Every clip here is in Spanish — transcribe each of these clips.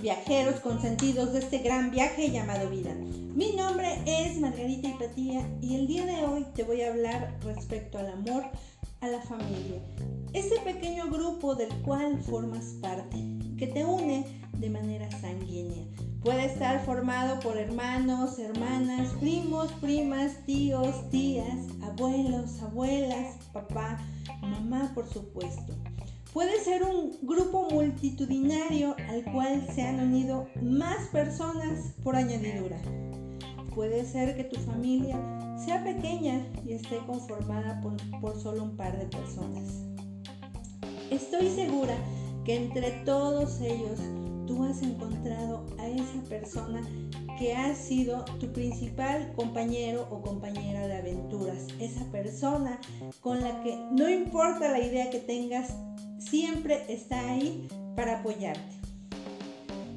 viajeros consentidos de este gran viaje llamado vida. Mi nombre es Margarita Hipatía y el día de hoy te voy a hablar respecto al amor a la familia. Ese pequeño grupo del cual formas parte, que te une de manera sanguínea. Puede estar formado por hermanos, hermanas, primos, primas, tíos, tías, abuelos, abuelas, papá, mamá, por supuesto. Puede ser un grupo multitudinario al cual se han unido más personas por añadidura. Puede ser que tu familia sea pequeña y esté conformada por, solo un par de personas. Estoy segura que entre todos ellos tú has encontrado a esa persona que ha sido tu principal compañero o compañera de aventuras. Esa persona con la que no importa la idea que tengas, siempre está ahí para apoyarte.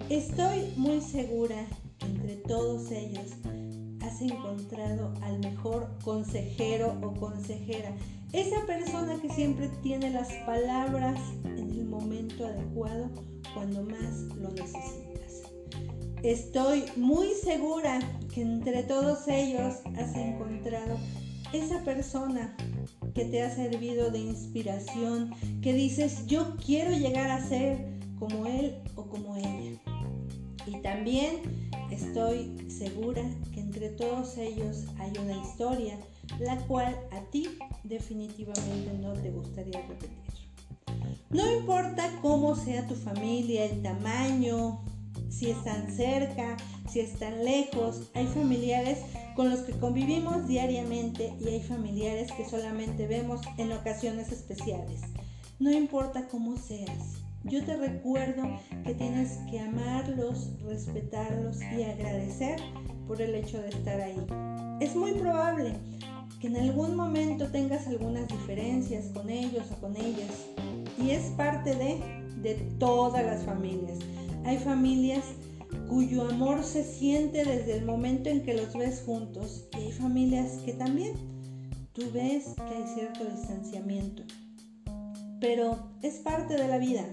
Estoy muy segura que entre todos ellos has encontrado al mejor consejero o consejera. Esa persona que siempre tiene las palabras en el momento adecuado cuando más lo necesitas. Estoy muy segura que entre todos ellos has encontrado esa persona que te ha servido de inspiración, que dices, yo quiero llegar a ser como él o como ella. Y también estoy segura que entre todos ellos hay una historia la cual a ti definitivamente no te gustaría repetir. No importa cómo sea tu familia, el tamaño, si están cerca, si están lejos, hay familiares con los que convivimos diariamente y hay familiares que solamente vemos en ocasiones especiales. No importa cómo seas, yo te recuerdo que tienes que amarlos, respetarlos y agradecer por el hecho de estar ahí. Es muy probable que en algún momento tengas algunas diferencias con ellos o con ellas y es parte de, de todas las familias. Hay familias cuyo amor se siente desde el momento en que los ves juntos y hay familias que también tú ves que hay cierto distanciamiento. Pero es parte de la vida.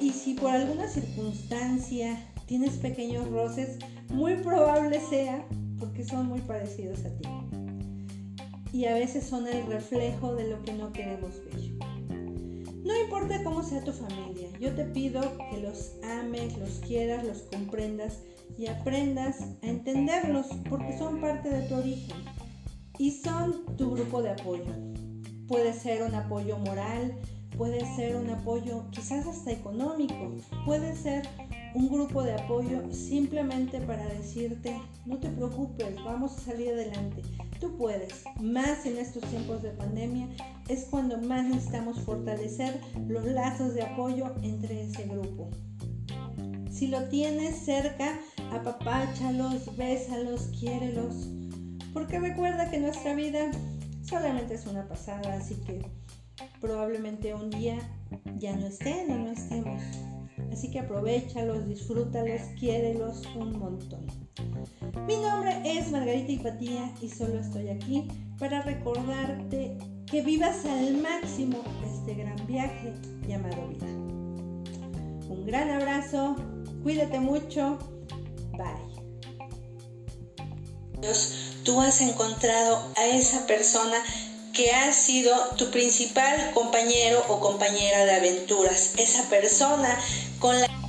Y si por alguna circunstancia tienes pequeños roces, muy probable sea porque son muy parecidos a ti. Y a veces son el reflejo de lo que no queremos ver. Importa cómo sea tu familia, yo te pido que los ames, los quieras, los comprendas y aprendas a entenderlos porque son parte de tu origen y son tu grupo de apoyo. Puede ser un apoyo moral, puede ser un apoyo quizás hasta económico, puede ser un grupo de apoyo simplemente para decirte, no te preocupes, vamos a salir adelante, tú puedes. Más en estos tiempos de pandemia es cuando más necesitamos fortalecer los lazos de apoyo entre ese grupo. Si lo tienes cerca, apapáchalos, bésalos, quiérelos, porque recuerda que nuestra vida solamente es una pasada, así que probablemente un día ya no estén o no estemos. Así que aprovechalos, disfrútalos, quiérelos un montón. Mi nombre es Margarita Hipatía y solo estoy aquí para recordarte que vivas al máximo este gran viaje llamado vida. Un gran abrazo, cuídate mucho, bye. Tú has encontrado a esa persona que ha sido tu principal compañero o compañera de aventuras, esa persona con la